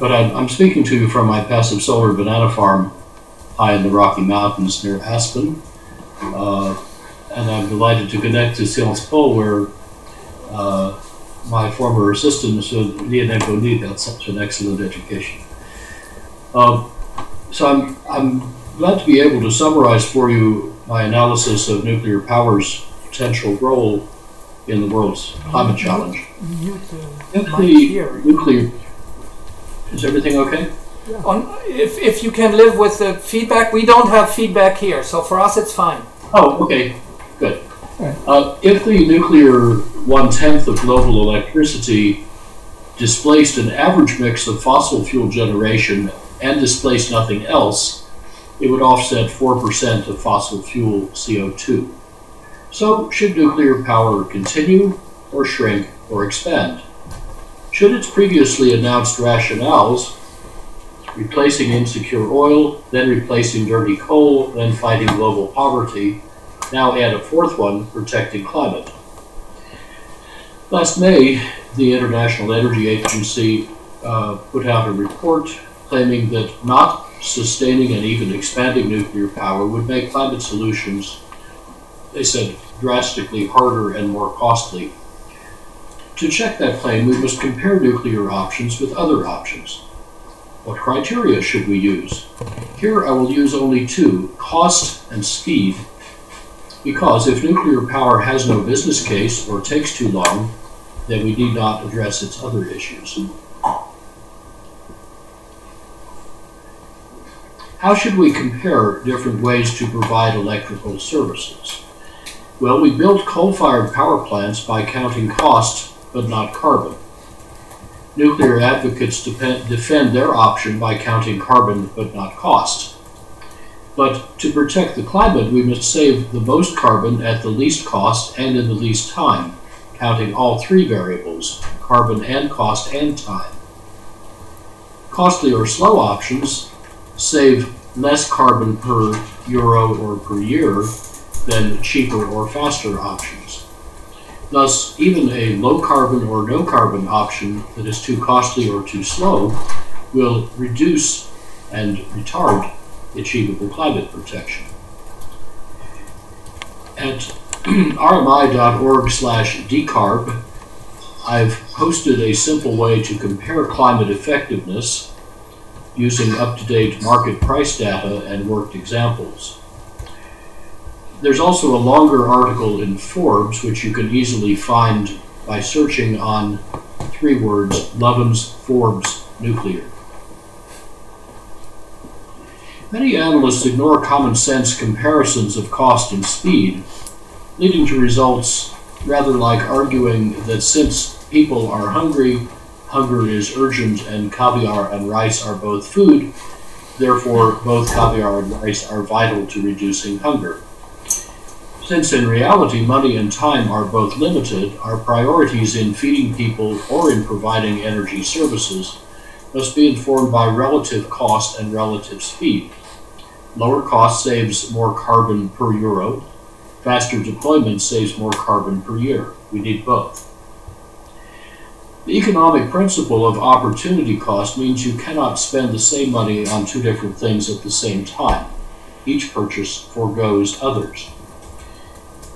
But I'm, I'm speaking to you from my passive solar banana farm high in the Rocky Mountains near Aspen. Uh, and I'm delighted to connect to Sciences Po, where uh, my former assistant, Lionel Bonny, got such an excellent education. Uh, so I'm, I'm glad to be able to summarize for you my analysis of nuclear power's potential role in the world's climate challenge. If the nuclear, is everything okay? On, if, if you can live with the feedback, we don't have feedback here, so for us it's fine. Oh, okay, good. Uh, if the nuclear one tenth of global electricity displaced an average mix of fossil fuel generation and displaced nothing else, it would offset 4% of fossil fuel CO2. So, should nuclear power continue, or shrink, or expand? Should its previously announced rationales, replacing insecure oil, then replacing dirty coal, then fighting global poverty, now add a fourth one, protecting climate? Last May, the International Energy Agency uh, put out a report claiming that not sustaining and even expanding nuclear power would make climate solutions, they said, drastically harder and more costly. To check that claim, we must compare nuclear options with other options. What criteria should we use? Here I will use only two cost and speed because if nuclear power has no business case or takes too long, then we need not address its other issues. How should we compare different ways to provide electrical services? Well, we built coal fired power plants by counting cost but not carbon. Nuclear advocates depend, defend their option by counting carbon but not cost. But to protect the climate, we must save the most carbon at the least cost and in the least time, counting all three variables carbon and cost and time. Costly or slow options save less carbon per euro or per year than cheaper or faster options. Thus, even a low carbon or no carbon option that is too costly or too slow will reduce and retard achievable climate protection. At rmi.org slash decarb, I've posted a simple way to compare climate effectiveness using up-to-date market price data and worked examples. There's also a longer article in Forbes, which you can easily find by searching on three words, Lovins Forbes Nuclear. Many analysts ignore common sense comparisons of cost and speed, leading to results rather like arguing that since people are hungry, hunger is urgent, and caviar and rice are both food, therefore both caviar and rice are vital to reducing hunger. Since in reality money and time are both limited, our priorities in feeding people or in providing energy services must be informed by relative cost and relative speed. Lower cost saves more carbon per euro. Faster deployment saves more carbon per year. We need both. The economic principle of opportunity cost means you cannot spend the same money on two different things at the same time. Each purchase foregoes others.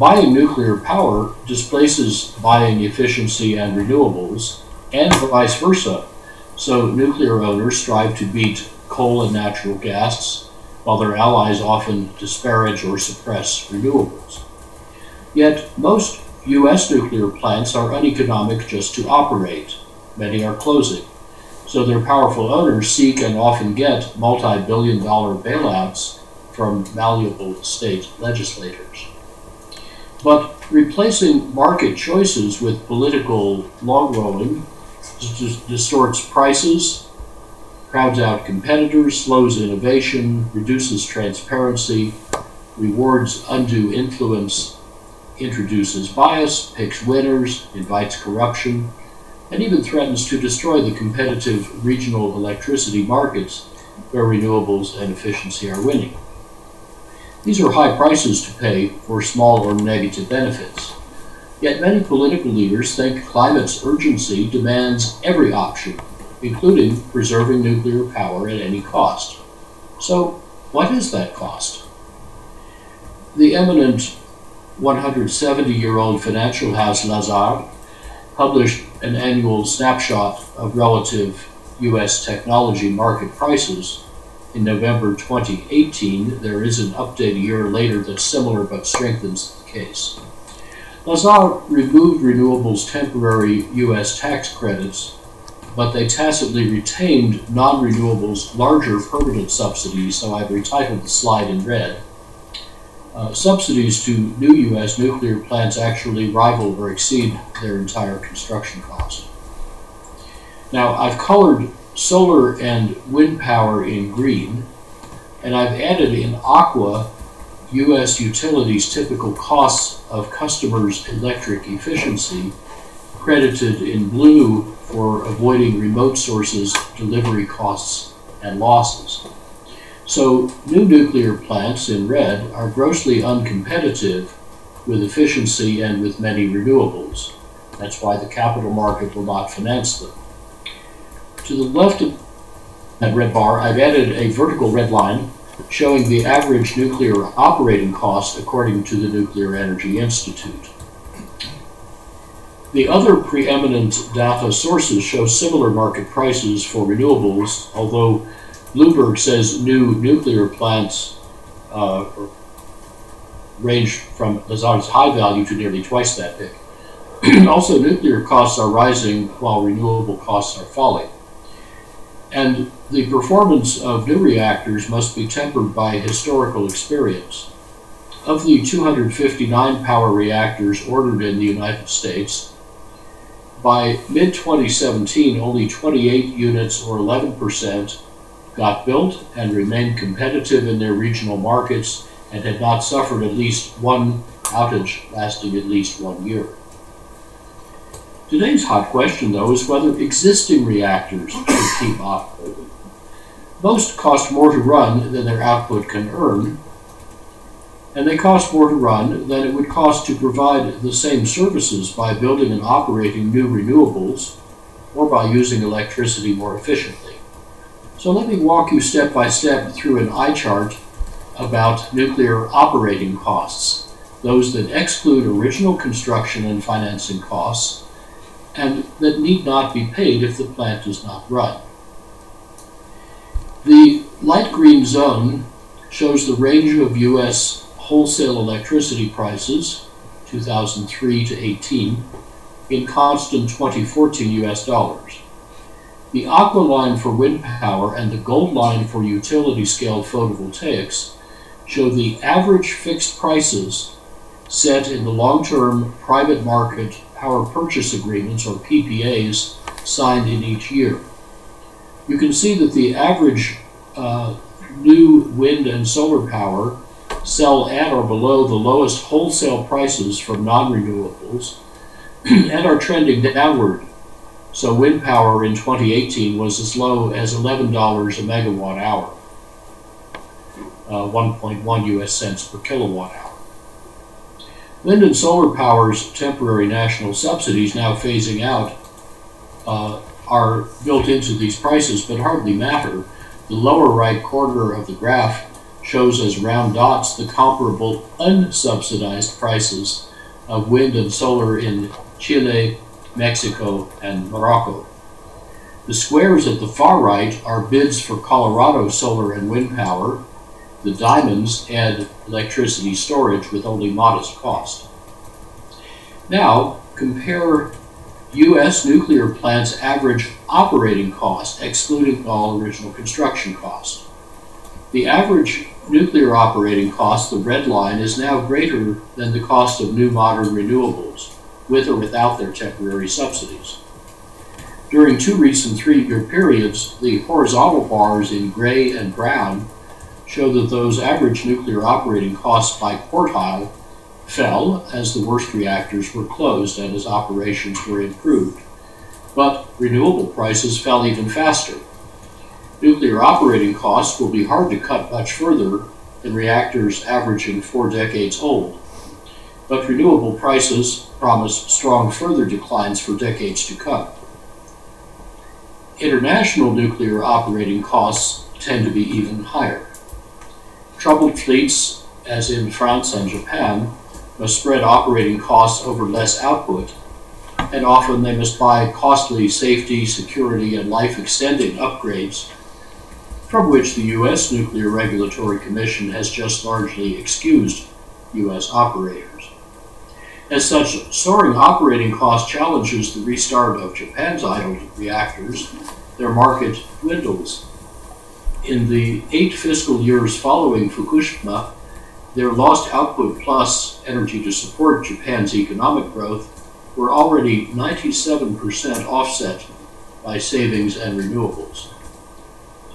Buying nuclear power displaces buying efficiency and renewables, and vice versa. So nuclear owners strive to beat coal and natural gas while their allies often disparage or suppress renewables. Yet most U.S. nuclear plants are uneconomic just to operate. Many are closing. So their powerful owners seek and often get multi billion dollar bailouts from malleable state legislators. But replacing market choices with political log rolling distorts prices, crowds out competitors, slows innovation, reduces transparency, rewards undue influence, introduces bias, picks winners, invites corruption, and even threatens to destroy the competitive regional electricity markets where renewables and efficiency are winning. These are high prices to pay for small or negative benefits. Yet many political leaders think climate's urgency demands every option including preserving nuclear power at any cost. So, what is that cost? The eminent 170 year old financial house Lazard published an annual snapshot of relative U.S. technology market prices. In November 2018, there is an update a year later that's similar but strengthens the case. Lazard removed renewables' temporary U.S. tax credits, but they tacitly retained non renewables' larger permanent subsidies, so I've retitled the slide in red. Uh, subsidies to new U.S. nuclear plants actually rival or exceed their entire construction cost. Now, I've colored solar and wind power in green, and I've added in aqua U.S. utilities' typical costs of customers' electric efficiency, credited in blue for avoiding remote sources, delivery costs, and losses. So, new nuclear plants in red are grossly uncompetitive with efficiency and with many renewables. That's why the capital market will not finance them. To the left of that red bar, I've added a vertical red line showing the average nuclear operating cost according to the Nuclear Energy Institute. The other preeminent data sources show similar market prices for renewables, although Bloomberg says new nuclear plants uh, range from Lazard's high value to nearly twice that big. also, nuclear costs are rising while renewable costs are falling. And the performance of new reactors must be tempered by historical experience. Of the 259 power reactors ordered in the United States, by mid 2017, only 28 units or 11% got built and remained competitive in their regional markets and had not suffered at least one outage lasting at least one year. Today's hot question, though, is whether existing reactors should keep operating. Most cost more to run than their output can earn, and they cost more to run than it would cost to provide the same services by building and operating new renewables or by using electricity more efficiently. So let me walk you step by step through an eye chart about nuclear operating costs, those that exclude original construction and financing costs and that need not be paid if the plant does not run. The light green zone shows the range of U.S. wholesale electricity prices, 2003 to 18, in constant 2014 U.S. dollars. The aqua line for wind power and the gold line for utility scale photovoltaics show the average fixed prices set in the long term private market power purchase agreements, or PPAs, signed in each year. You can see that the average uh, new wind and solar power sell at or below the lowest wholesale prices from non renewables and are trending downward. So, wind power in 2018 was as low as $11 a megawatt hour, uh, 1.1 US cents per kilowatt hour. Wind and solar power's temporary national subsidies, now phasing out, uh, are built into these prices but hardly matter. The lower right corner of the graph shows as round dots the comparable unsubsidized prices of wind and solar in Chile, Mexico, and Morocco. The squares at the far right are bids for Colorado solar and wind power, the diamonds add electricity storage with only modest cost. Now, compare U.S. nuclear plants' average operating cost, excluding all original construction cost. The average nuclear operating cost, the red line, is now greater than the cost of new modern renewables, with or without their temporary subsidies. During two recent three year periods, the horizontal bars in gray and brown show that those average nuclear operating costs by quartile fell as the worst reactors were closed and as operations were improved. But renewable prices fell even faster. Nuclear operating costs will be hard to cut much further than reactors averaging four decades old. But renewable prices promise strong further declines for decades to come. International nuclear operating costs tend to be even higher. Troubled fleets, as in France and Japan, must spread operating costs over less output, and often they must buy costly safety, security, and life extending upgrades, from which the U.S. Nuclear Regulatory Commission has just largely excused U.S. operators. As such, soaring operating cost challenges the restart of Japan's idled reactors, their market dwindles. In the eight fiscal years following Fukushima, their lost output plus energy to support Japan's economic growth were already 97% offset by savings and renewables.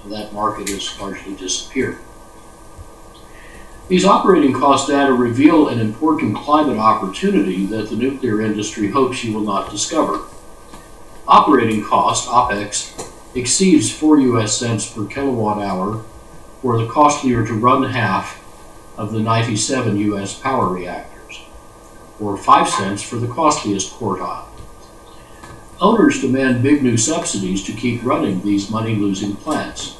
So that market has largely disappeared. These operating cost data reveal an important climate opportunity that the nuclear industry hopes you will not discover. Operating cost, OPEX, exceeds 4 US cents per kilowatt hour for the costlier to run half of the 97 US power reactors, or 5 cents for the costliest quartile. Owners demand big new subsidies to keep running these money losing plants.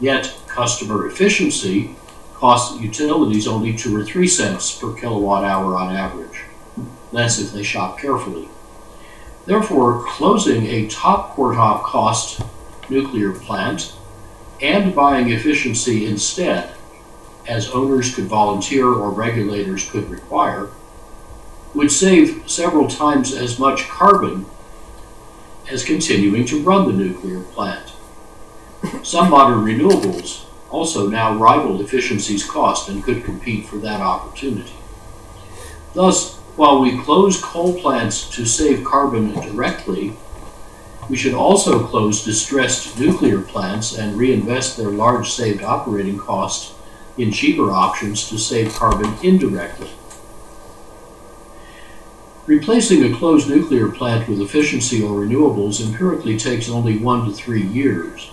Yet, customer efficiency costs utilities only 2 or 3 cents per kilowatt hour on average, less if they shop carefully. Therefore, closing a top quartile cost nuclear plant and buying efficiency instead as owners could volunteer or regulators could require, would save several times as much carbon as continuing to run the nuclear plant. Some modern renewables also now rival efficiency's cost and could compete for that opportunity. Thus, while we close coal plants to save carbon directly, we should also close distressed nuclear plants and reinvest their large saved operating costs in cheaper options to save carbon indirectly. Replacing a closed nuclear plant with efficiency or renewables empirically takes only one to three years.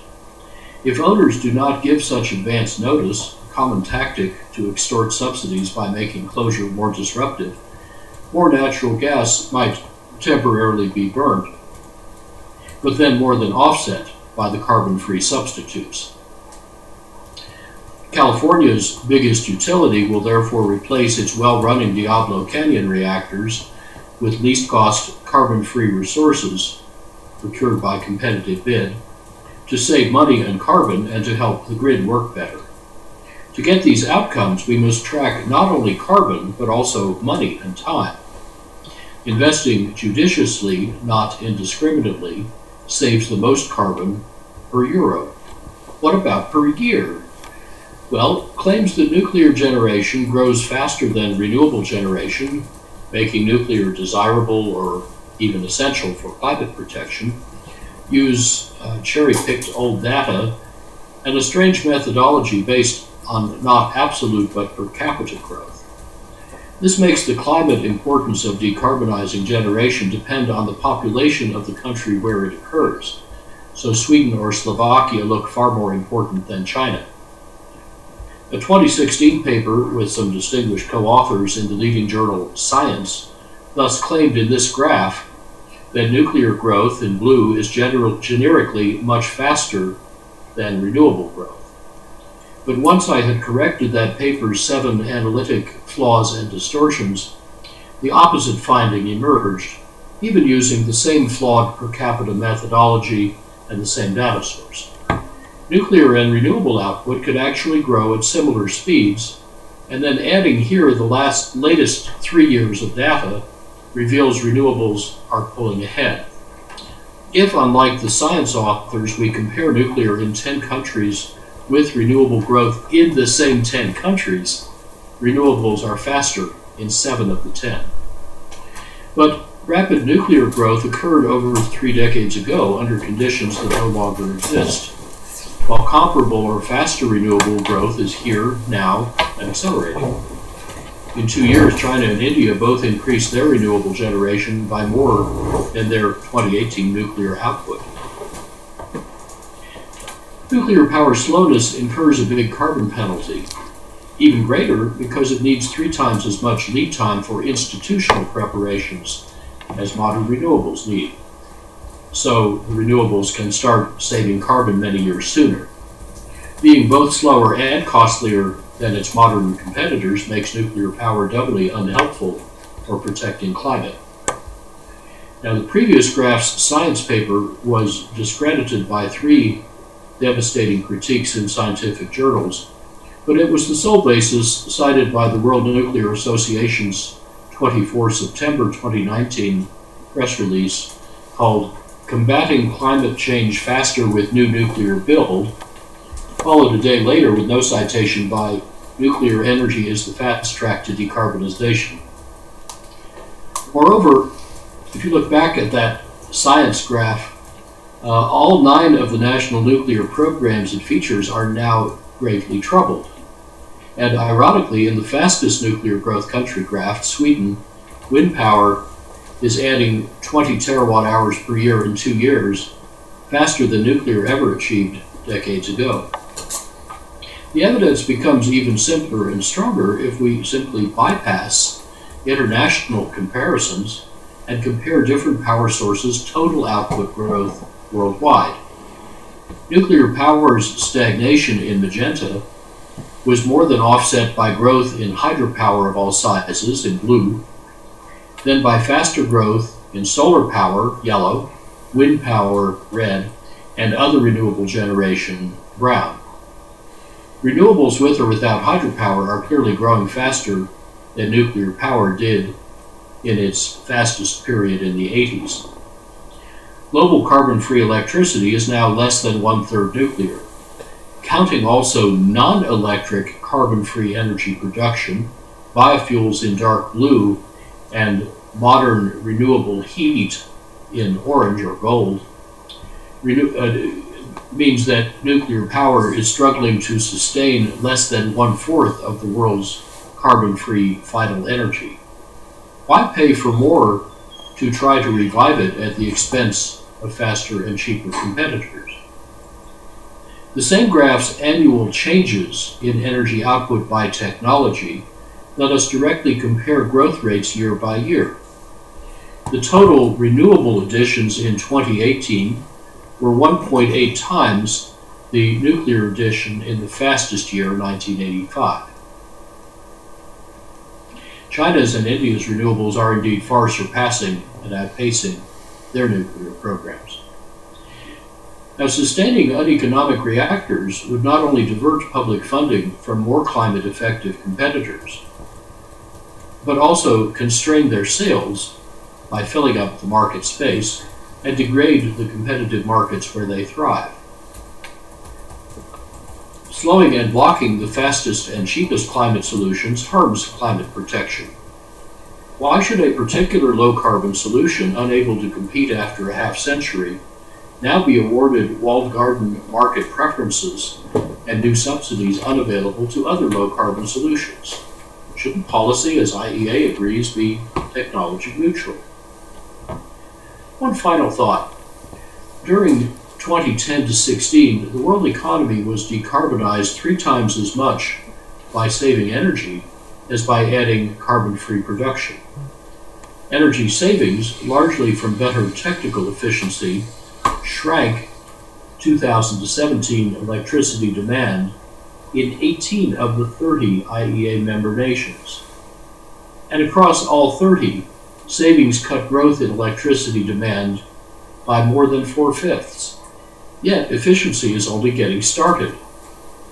If owners do not give such advance notice, a common tactic to extort subsidies by making closure more disruptive, more natural gas might temporarily be burned, but then more than offset by the carbon free substitutes. California's biggest utility will therefore replace its well running Diablo Canyon reactors with least cost carbon free resources procured by competitive bid to save money and carbon and to help the grid work better. To get these outcomes, we must track not only carbon but also money and time. Investing judiciously, not indiscriminately, saves the most carbon per euro. What about per year? Well, claims that nuclear generation grows faster than renewable generation, making nuclear desirable or even essential for climate protection, use uh, cherry picked old data and a strange methodology based on not absolute but per capita growth. This makes the climate importance of decarbonizing generation depend on the population of the country where it occurs. So Sweden or Slovakia look far more important than China. A 2016 paper with some distinguished co authors in the leading journal Science thus claimed in this graph that nuclear growth in blue is general, generically much faster than renewable growth. But once I had corrected that paper's seven analytic flaws and distortions, the opposite finding emerged, even using the same flawed per capita methodology and the same data source. Nuclear and renewable output could actually grow at similar speeds, and then adding here the last latest three years of data reveals renewables are pulling ahead. If, unlike the science authors, we compare nuclear in 10 countries with renewable growth in the same 10 countries, renewables are faster in 7 of the 10. But rapid nuclear growth occurred over three decades ago under conditions that no longer exist while comparable or faster renewable growth is here, now, and accelerating. In two years, China and India both increased their renewable generation by more than their 2018 nuclear output. Nuclear power slowness incurs a big carbon penalty, even greater because it needs three times as much lead time for institutional preparations as modern renewables need. so renewables can start saving carbon many years sooner. Being both slower and costlier than its modern competitors makes nuclear power doubly unhelpful for protecting climate. Now, the previous graph's science paper was discredited by three devastating critiques in scientific journals, but it was the sole basis cited by the World Nuclear Association's 24 September 2019 press release called Combating Climate Change Faster with New Nuclear Build, followed a day later with no citation by Nuclear Energy is the fast track to decarbonization. Moreover, if you look back at that science graph, uh, all nine of the national nuclear programs and features are now gravely troubled. And ironically, in the fastest nuclear growth country graph, Sweden, wind power is adding 20 terawatt hours per year in two years, faster than nuclear ever achieved decades ago. The evidence becomes even simpler and stronger if we simply bypass international comparisons and compare different power sources' total output growth worldwide. Nuclear power's stagnation in magenta was more than offset by growth in hydropower of all sizes in blue, then by faster growth in solar power, yellow, wind power, red, and other renewable generation, brown. Renewables with or without hydropower are clearly growing faster than nuclear power did in its fastest period in the 80s. Global carbon free electricity is now less than one third nuclear. Counting also non electric carbon free energy production, biofuels in dark blue, and modern renewable heat in orange or gold, renew, uh, means that nuclear power is struggling to sustain less than one fourth of the world's carbon free final energy. Why pay for more to try to revive it at the expense of faster and cheaper competitors? The same graph's annual changes in energy output by technology let us directly compare growth rates year by year. The total renewable additions in 2018 were 1.8 times the nuclear addition in the fastest year, 1985. China's and India's renewables are indeed far surpassing and outpacing their nuclear programs. Now, sustaining uneconomic reactors would not only divert public funding from more climate effective competitors, but also constrain their sales by filling up the market space and degrade the competitive markets where they thrive. Slowing and blocking the fastest and cheapest climate solutions harms climate protection. Why should a particular low carbon solution, unable to compete after a half century, now be awarded walled garden market preferences and new subsidies unavailable to other low carbon solutions? Shouldn't policy, as IEA agrees, be technology neutral? One final thought. During 2010 to 16, the world economy was decarbonized three times as much by saving energy as by adding carbon free production. Energy savings, largely from better technical efficiency, shrank 2017 electricity demand in 18 of the 30 IEA member nations. And across all 30, savings cut growth in electricity demand by more than four fifths. Yet efficiency is only getting started,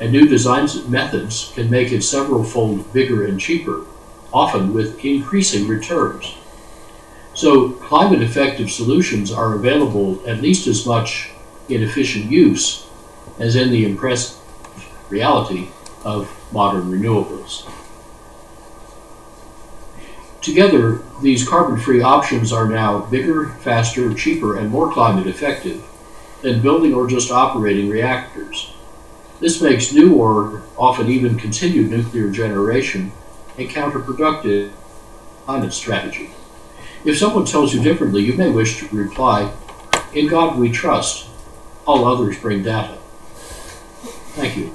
and new designs and methods can make it several fold bigger and cheaper, often with increasing returns. So, climate effective solutions are available at least as much in efficient use as in the impressive reality of modern renewables. Together, these carbon free options are now bigger, faster, cheaper, and more climate effective than building or just operating reactors. This makes new or often even continued nuclear generation a counterproductive climate strategy. If someone tells you differently, you may wish to reply, In God we trust, all others bring data. Thank you.